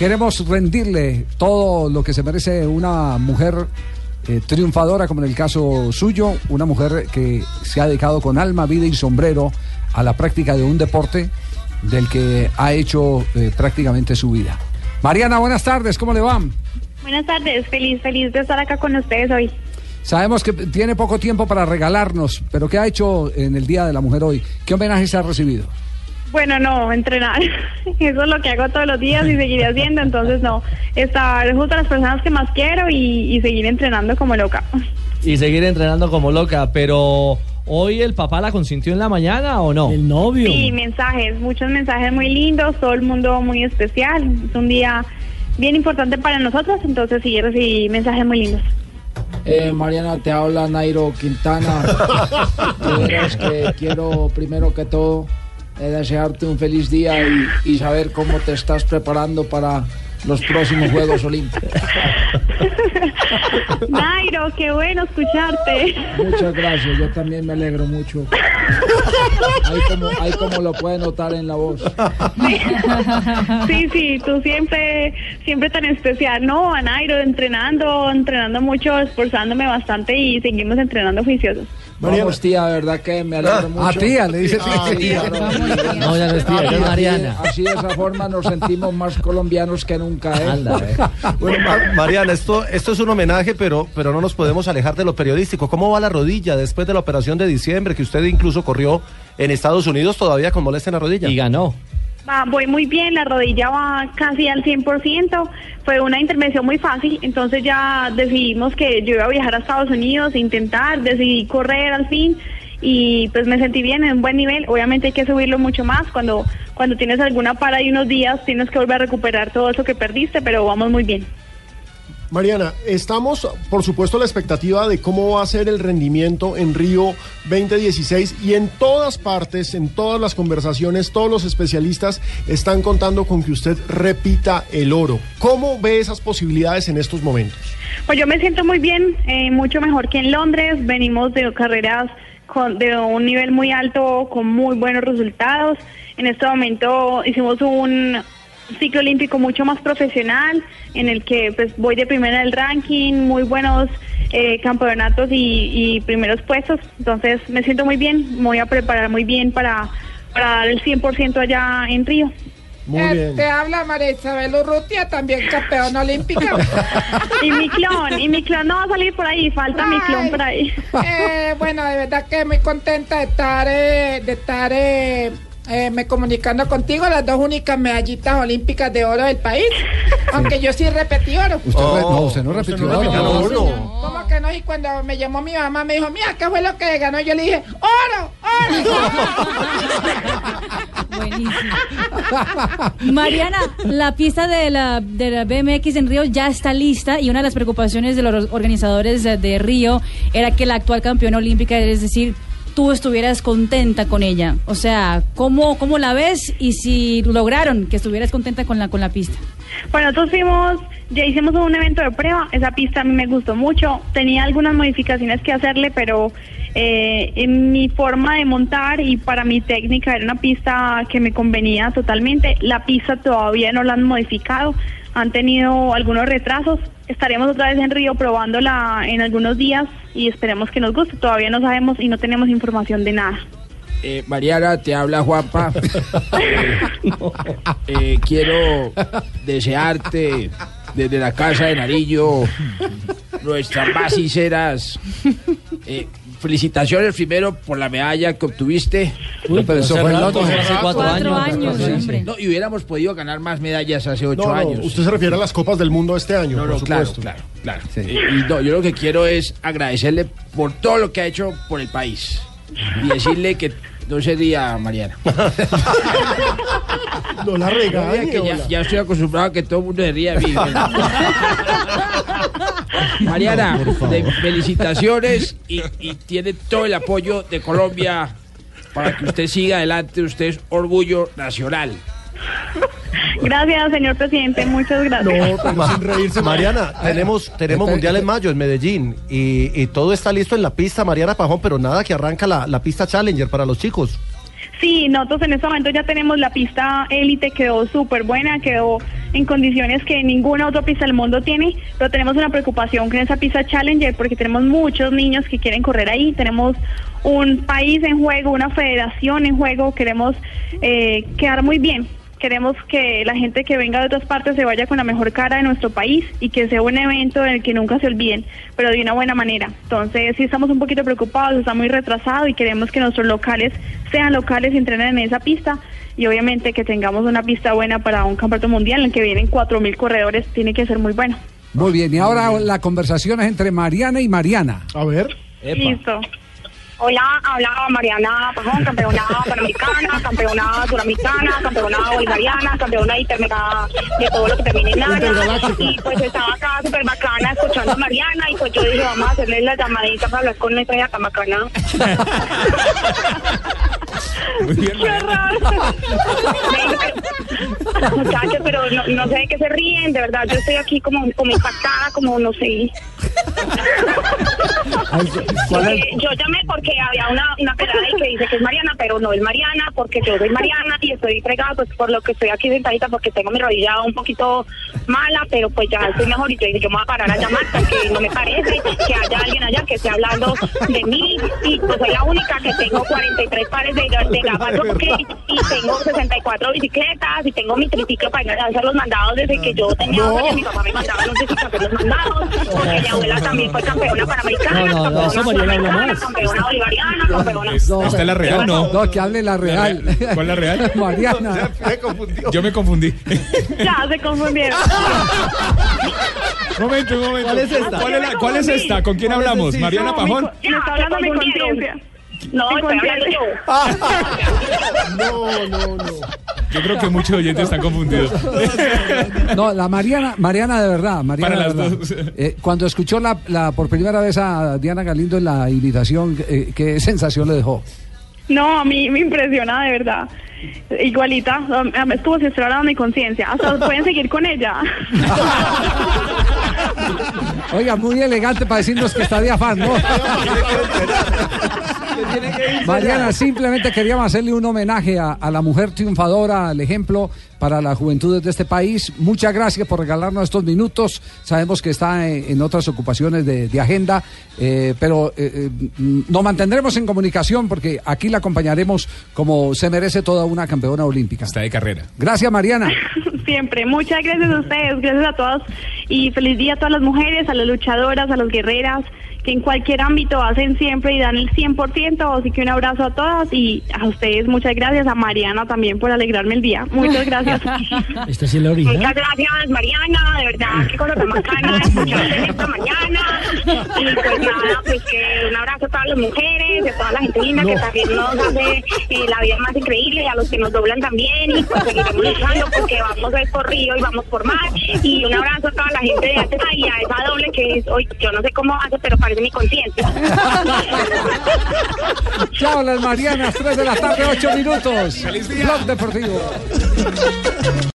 Queremos rendirle todo lo que se merece una mujer eh, triunfadora, como en el caso suyo, una mujer que se ha dedicado con alma, vida y sombrero a la práctica de un deporte del que ha hecho eh, prácticamente su vida. Mariana, buenas tardes, ¿cómo le va? Buenas tardes, feliz, feliz de estar acá con ustedes hoy. Sabemos que tiene poco tiempo para regalarnos, pero ¿qué ha hecho en el Día de la Mujer hoy? ¿Qué homenajes ha recibido? Bueno, no, entrenar. Eso es lo que hago todos los días y seguiré haciendo, entonces no. Estar junto a las personas que más quiero y, y seguir entrenando como loca. Y seguir entrenando como loca, pero ¿hoy el papá la consintió en la mañana o no? El novio. Sí, mensajes, muchos mensajes muy lindos, todo el mundo muy especial. Es un día bien importante para nosotros, entonces sí, recibí mensajes muy lindos. Eh, Mariana, te habla Nairo Quintana. Que quiero, primero que todo, desearte un feliz día y, y saber cómo te estás preparando para los próximos Juegos Olímpicos. Nairo, qué bueno escucharte. Muchas gracias, yo también me alegro mucho. Ahí como, ahí como lo puede notar en la voz. Sí, sí, tú siempre, siempre tan especial. No, a Nairo, entrenando, entrenando mucho, esforzándome bastante y seguimos entrenando juiciosos. Vamos, tía, de verdad que me alegro mucho. Ah, tía, le dice tía. Sí, claro. No, ya no es tía, ya es Mariana. Así de esa forma nos sentimos más colombianos que nunca. ¿Eh? Anda, eh. Bueno, Ma- Mariana, esto, esto es un homenaje, pero, pero no nos podemos alejar de lo periodístico. ¿Cómo va la rodilla después de la operación de diciembre que usted incluso corrió en Estados Unidos todavía con molestia en la rodilla? Y ganó. Va, voy muy bien, la rodilla va casi al 100%. Fue una intervención muy fácil, entonces ya decidimos que yo iba a viajar a Estados Unidos, intentar, decidí correr al fin y pues me sentí bien en un buen nivel. Obviamente hay que subirlo mucho más. Cuando, cuando tienes alguna para y unos días tienes que volver a recuperar todo eso que perdiste, pero vamos muy bien. Mariana, estamos, por supuesto, a la expectativa de cómo va a ser el rendimiento en Río 2016 y en todas partes, en todas las conversaciones, todos los especialistas están contando con que usted repita el oro. ¿Cómo ve esas posibilidades en estos momentos? Pues yo me siento muy bien, eh, mucho mejor que en Londres. Venimos de carreras de un nivel muy alto, con muy buenos resultados. En este momento hicimos un ciclo olímpico mucho más profesional, en el que pues voy de primera del ranking, muy buenos eh, campeonatos y, y primeros puestos. Entonces me siento muy bien, me voy a preparar muy bien para, para dar el 100% allá en Río. Muy Eh, bien. Te habla María Isabel Urrutia, también campeona olímpica. Y mi clon, y mi clon no va a salir por ahí, falta mi clon Ay. por ahí. Eh, bueno, de verdad que muy contenta de estar, eh, de estar eh, eh, me comunicando contigo, las dos únicas medallitas olímpicas de oro del país. Aunque yo sí repetí oro. Usted re- Oh, no, usted no repitió. no repitió no, oro. no. ¿Cómo que no? Y cuando me llamó mi mamá me dijo, mira, ¿qué fue lo que ganó? Yo le dije, oro, oro. Buenísimo. Mariana, la pista de la, de la BMX en Río ya está lista y una de las preocupaciones de los organizadores de, de Río era que la actual campeona olímpica, es decir, tú estuvieras contenta con ella. O sea, ¿cómo, cómo la ves y si lograron que estuvieras contenta con la, con la pista? Bueno, nosotros fuimos, ya hicimos un evento de prueba, esa pista a mí me gustó mucho, tenía algunas modificaciones que hacerle, pero eh, en mi forma de montar y para mi técnica era una pista que me convenía totalmente, la pista todavía no la han modificado, han tenido algunos retrasos, estaremos otra vez en Río probándola en algunos días y esperemos que nos guste, todavía no sabemos y no tenemos información de nada. Eh, Mariana, te habla Juanpa. Eh, quiero desearte desde la casa de Narillo nuestras más sinceras eh, felicitaciones primero por la medalla que obtuviste. Uy, pero eso fue en rato, Londres. hace cuatro, Cuatro años. No, y hubiéramos podido ganar más medallas hace ocho No, no, años. usted se refiere a las Copas del Mundo este año, No, por no, claro, supuesto. claro, claro. Sí. Eh, y no, yo lo que quiero es agradecerle por todo lo que ha hecho por el país y decirle que no se ría, Mariana. No la No, regañe, que ya, estoy acostumbrado a que todo el mundo se ría de mí. Mariana, de- felicitaciones y, y tiene todo el apoyo de Colombia para que usted siga adelante. Usted es orgullo nacional. Gracias, señor presidente, muchas gracias. No, pero sin reírse. Mariana, tenemos, tenemos Mundial en mayo en Medellín y, y todo está listo en la pista Mariana Pajón, pero nada que arranca la, la pista Challenger para los chicos. Sí, nosotros en este momento ya tenemos la pista élite, quedó súper buena, quedó en condiciones que ninguna otra pista del mundo tiene, pero tenemos una preocupación con esa pista Challenger porque tenemos muchos niños que quieren correr ahí, tenemos un país en juego, una federación en juego, queremos eh, quedar muy bien. Queremos que la gente que venga de otras partes se vaya con la mejor cara de nuestro país y que sea un evento en el que nunca se olviden, pero de una buena manera. Entonces, sí estamos un poquito preocupados, está muy retrasado y queremos que nuestros locales sean locales y entrenen en esa pista y obviamente que tengamos una pista buena para un campeonato mundial en el que vienen 4.000 corredores, tiene que ser muy bueno. Muy bien, y ahora la conversación es entre Mariana y Mariana. A ver. Listo. Hola, habla Mariana Pajón, campeona panamericana, campeona suramericana, campeona bolivariana, campeona intermediata de todo lo que termine en nada. Y pues estaba acá súper bacana escuchando a Mariana y pues yo dije, vamos a hacerle la llamadita para hablar con nuestra hija tan bacana. Muy bien, Qué raro. Muchachos, pero no, no sé de qué se ríen, de verdad, yo estoy aquí como, como impactada, como no sé. Yo llamé porque había una, una pelada que dice que es Mariana, pero no es Mariana, porque yo soy Mariana y estoy fregada pues por lo que estoy aquí sentadita porque tengo mi rodilla un poquito mala, pero pues ya estoy mejor. Y yo dije, yo me voy a parar a llamar porque no me parece que haya alguien allá que esté hablando de mí. Y pues soy la única que tengo 43 pares de, de gafas Rocket y tengo 64 bicicletas y tengo mi triciclo para ir a hacer los mandados desde que yo tenía No. porque mi papá me mandaba a hacer los mandados porque mi abuela también fue campeona panamericana, No, no, no, campeona campeona bolivariana, campeona... Es- ¿Esta es la real? No. No, que hable la real. ¿Cuál es la real? Mariana. Yo me confundí. Ya se confundieron. momento, un momento. ¿Cuál es esta? ¿Cuál es, la- cuál es esta? ¿Con quién ¿Cuál es hablamos? ¿Mariana No, Pajón? Me, me está hablando mi conciencia. No, yo. No, no, no. Yo creo que muchos oyentes están confundidos. No, la Mariana, Mariana de verdad, Mariana Para de las dos. Eh, cuando escuchó la, la- por primera vez a Diana Galindo en la invitación, eh, ¿qué sensación le dejó? No, a mí me impresiona de verdad. Igualita, estuvo sincerada mi conciencia. Hasta pueden seguir con ella. Oiga, muy elegante para decirnos que está de afán, ¿no? Mariana, simplemente queríamos hacerle un homenaje a, a la mujer triunfadora, al ejemplo para las juventudes de este país. Muchas gracias por regalarnos estos minutos. Sabemos que está en, en otras ocupaciones de, de agenda, eh, pero eh, eh, nos mantendremos en comunicación porque aquí la acompañaremos como se merece toda una campeona olímpica. Está de carrera. Gracias, Mariana. Siempre. Muchas gracias a ustedes, gracias a todos y feliz día a todas las mujeres, a las luchadoras, a las guerreras que en cualquier ámbito hacen siempre y dan el 100%. Así que un abrazo a todas y a ustedes muchas gracias, a Mariana también por alegrarme el día. Muchas gracias. Esta sí es la. Muchas gracias, Mariana, de verdad, qué cosa tan bacana escucharte esta mañana. Y pues nada, pues que un abrazo a todas las mujeres, a toda la gente linda que también nos hace eh, la vida más increíble, y a los que nos doblan también, y pues seguiremos luchando porque vamos a ir por río y vamos por mar. Y un abrazo a toda la gente de Atena y a esa doble que es hoy, yo no sé cómo hace, pero parece mi conciencia. Chao, las Marianas, 3 de la tarde, 8 minutos. Blog Deportivo.